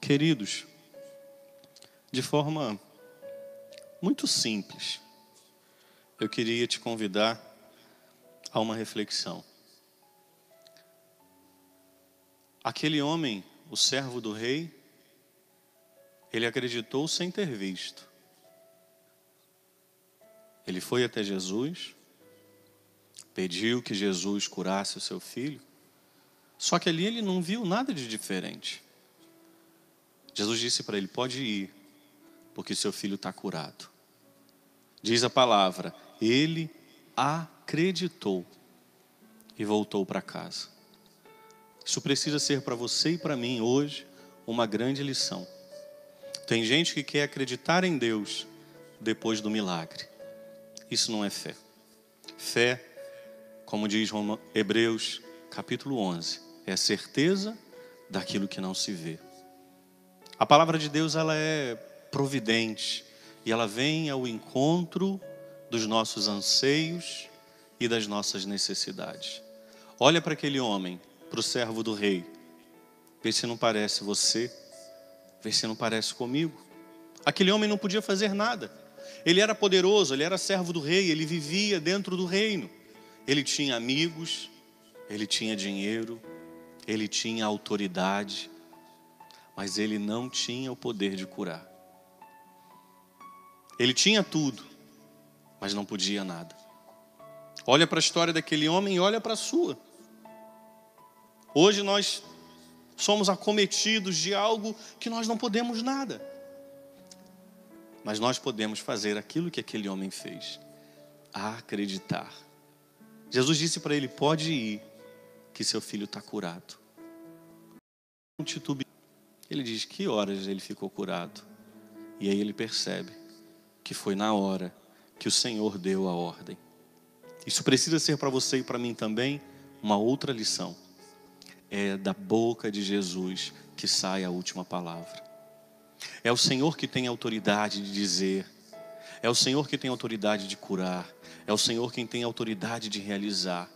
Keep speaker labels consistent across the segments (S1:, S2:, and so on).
S1: Queridos, de forma muito simples, eu queria te convidar a uma reflexão. Aquele homem, o servo do rei, ele acreditou sem ter visto. Ele foi até Jesus, pediu que Jesus curasse o seu filho, só que ali ele não viu nada de diferente. Jesus disse para ele: Pode ir, porque seu filho está curado. Diz a palavra: Ele acreditou e voltou para casa. Isso precisa ser para você e para mim hoje uma grande lição. Tem gente que quer acreditar em Deus depois do milagre. Isso não é fé. Fé, como diz Hebreus capítulo 11, é a certeza daquilo que não se vê. A palavra de Deus ela é providente e ela vem ao encontro dos nossos anseios e das nossas necessidades. Olha para aquele homem, para o servo do rei. Vê se não parece você Vê se não parece comigo. Aquele homem não podia fazer nada. Ele era poderoso, ele era servo do rei, ele vivia dentro do reino. Ele tinha amigos, ele tinha dinheiro, ele tinha autoridade, mas ele não tinha o poder de curar. Ele tinha tudo, mas não podia nada. Olha para a história daquele homem e olha para a sua. Hoje nós somos acometidos de algo que nós não podemos nada. Mas nós podemos fazer aquilo que aquele homem fez: acreditar. Jesus disse para ele: Pode ir, que seu filho está curado. Um titube. Ele diz: Que horas ele ficou curado? E aí ele percebe que foi na hora que o Senhor deu a ordem. Isso precisa ser para você e para mim também uma outra lição é da boca de Jesus que sai a última palavra. É o Senhor que tem autoridade de dizer, é o Senhor que tem autoridade de curar, é o Senhor quem tem autoridade de realizar.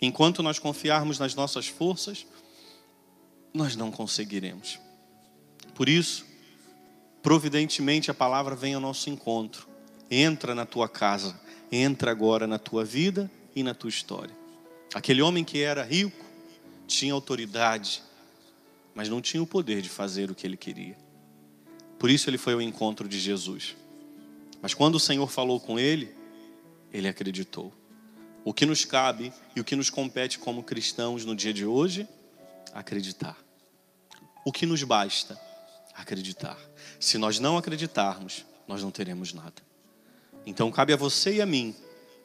S1: Enquanto nós confiarmos nas nossas forças, nós não conseguiremos. Por isso, providentemente a palavra vem ao nosso encontro. Entra na tua casa, entra agora na tua vida e na tua história. Aquele homem que era rico, tinha autoridade, mas não tinha o poder de fazer o que ele queria. Por isso ele foi ao encontro de Jesus. Mas quando o Senhor falou com ele, ele acreditou. O que nos cabe e o que nos compete como cristãos no dia de hoje? Acreditar. O que nos basta? Acreditar. Se nós não acreditarmos, nós não teremos nada. Então cabe a você e a mim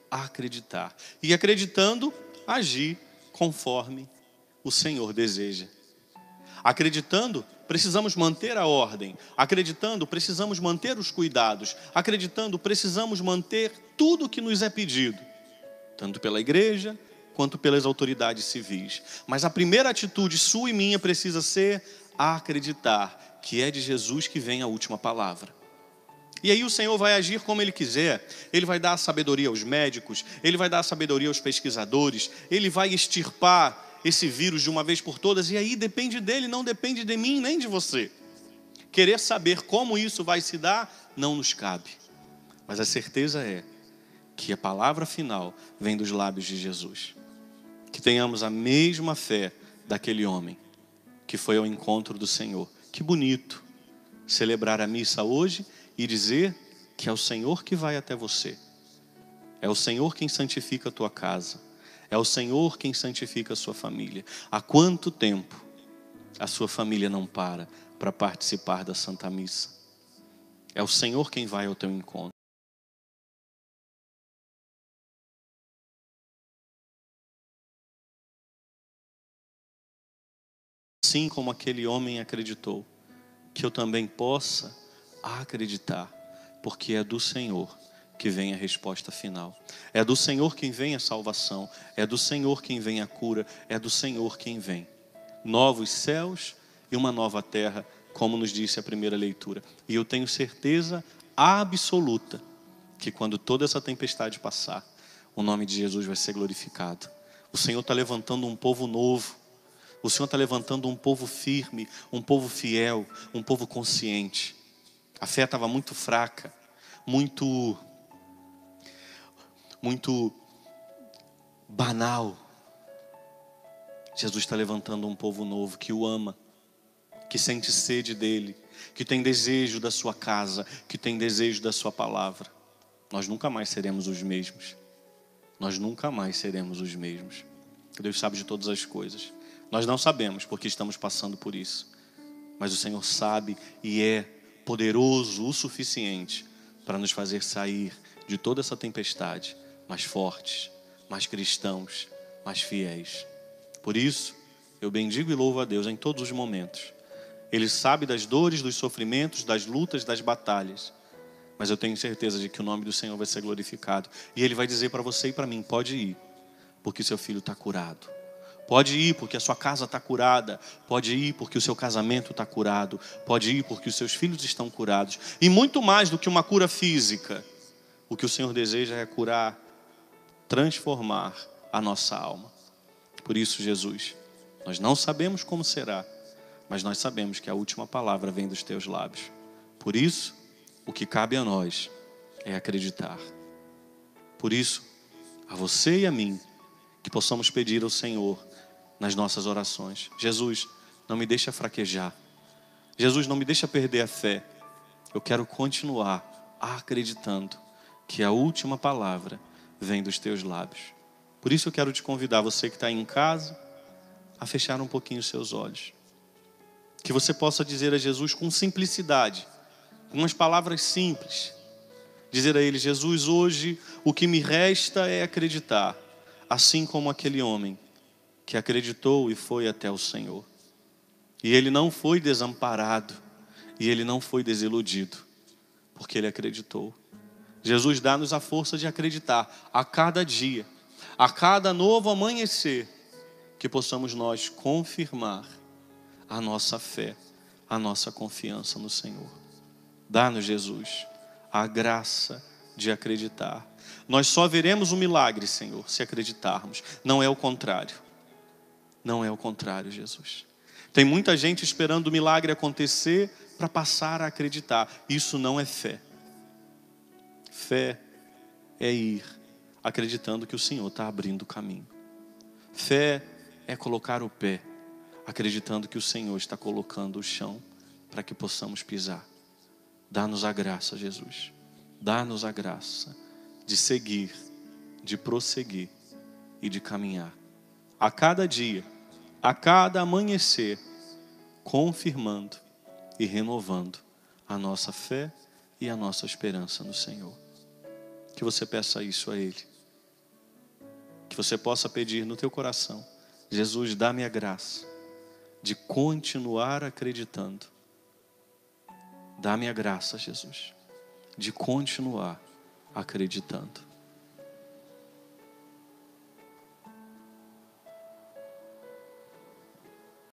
S1: acreditar. E acreditando, agir conforme o Senhor deseja. Acreditando, precisamos manter a ordem. Acreditando, precisamos manter os cuidados. Acreditando, precisamos manter tudo o que nos é pedido, tanto pela igreja quanto pelas autoridades civis. Mas a primeira atitude sua e minha precisa ser acreditar que é de Jesus que vem a última palavra. E aí o Senhor vai agir como Ele quiser. Ele vai dar sabedoria aos médicos, Ele vai dar sabedoria aos pesquisadores, Ele vai extirpar esse vírus de uma vez por todas, e aí depende dele, não depende de mim nem de você. Querer saber como isso vai se dar, não nos cabe. Mas a certeza é que a palavra final vem dos lábios de Jesus. Que tenhamos a mesma fé daquele homem que foi ao encontro do Senhor. Que bonito celebrar a missa hoje e dizer que é o Senhor que vai até você. É o Senhor quem santifica a tua casa. É o Senhor quem santifica a sua família. Há quanto tempo a sua família não para para participar da Santa Missa? É o Senhor quem vai ao teu encontro. Assim como aquele homem acreditou, que eu também possa acreditar, porque é do Senhor que vem a resposta final. É do Senhor quem vem a salvação, é do Senhor quem vem a cura, é do Senhor quem vem. Novos céus e uma nova terra, como nos disse a primeira leitura. E eu tenho certeza absoluta que quando toda essa tempestade passar, o nome de Jesus vai ser glorificado. O Senhor está levantando um povo novo. O Senhor está levantando um povo firme, um povo fiel, um povo consciente. A fé estava muito fraca, muito, muito banal. Jesus está levantando um povo novo que o ama, que sente sede dele, que tem desejo da sua casa, que tem desejo da sua palavra. Nós nunca mais seremos os mesmos. Nós nunca mais seremos os mesmos. Deus sabe de todas as coisas. Nós não sabemos porque estamos passando por isso. Mas o Senhor sabe e é poderoso o suficiente para nos fazer sair de toda essa tempestade mais fortes, mais cristãos, mais fiéis. Por isso, eu bendigo e louvo a Deus em todos os momentos. Ele sabe das dores, dos sofrimentos, das lutas, das batalhas. Mas eu tenho certeza de que o nome do Senhor vai ser glorificado. E Ele vai dizer para você e para mim: pode ir, porque seu filho está curado. Pode ir porque a sua casa está curada. Pode ir porque o seu casamento está curado. Pode ir porque os seus filhos estão curados. E muito mais do que uma cura física, o que o Senhor deseja é curar, transformar a nossa alma. Por isso, Jesus, nós não sabemos como será, mas nós sabemos que a última palavra vem dos teus lábios. Por isso, o que cabe a nós é acreditar. Por isso, a você e a mim, que possamos pedir ao Senhor nas nossas orações. Jesus, não me deixa fraquejar. Jesus, não me deixa perder a fé. Eu quero continuar acreditando que a última palavra vem dos teus lábios. Por isso eu quero te convidar, você que está em casa, a fechar um pouquinho os seus olhos. Que você possa dizer a Jesus com simplicidade, com umas palavras simples. Dizer a Ele: Jesus, hoje o que me resta é acreditar, assim como aquele homem que acreditou e foi até o Senhor. E ele não foi desamparado, e ele não foi desiludido, porque ele acreditou. Jesus dá-nos a força de acreditar a cada dia, a cada novo amanhecer, que possamos nós confirmar a nossa fé, a nossa confiança no Senhor. Dá-nos, Jesus, a graça de acreditar. Nós só veremos o milagre, Senhor, se acreditarmos, não é o contrário. Não é o contrário, Jesus. Tem muita gente esperando o milagre acontecer para passar a acreditar. Isso não é fé. Fé é ir acreditando que o Senhor está abrindo o caminho. Fé é colocar o pé, acreditando que o Senhor está colocando o chão para que possamos pisar. Dá-nos a graça, Jesus. Dá-nos a graça de seguir, de prosseguir e de caminhar. A cada dia a cada amanhecer, confirmando e renovando a nossa fé e a nossa esperança no Senhor. Que você peça isso a Ele. Que você possa pedir no teu coração: Jesus, dá-me a graça de continuar acreditando. Dá-me a graça, Jesus, de continuar acreditando.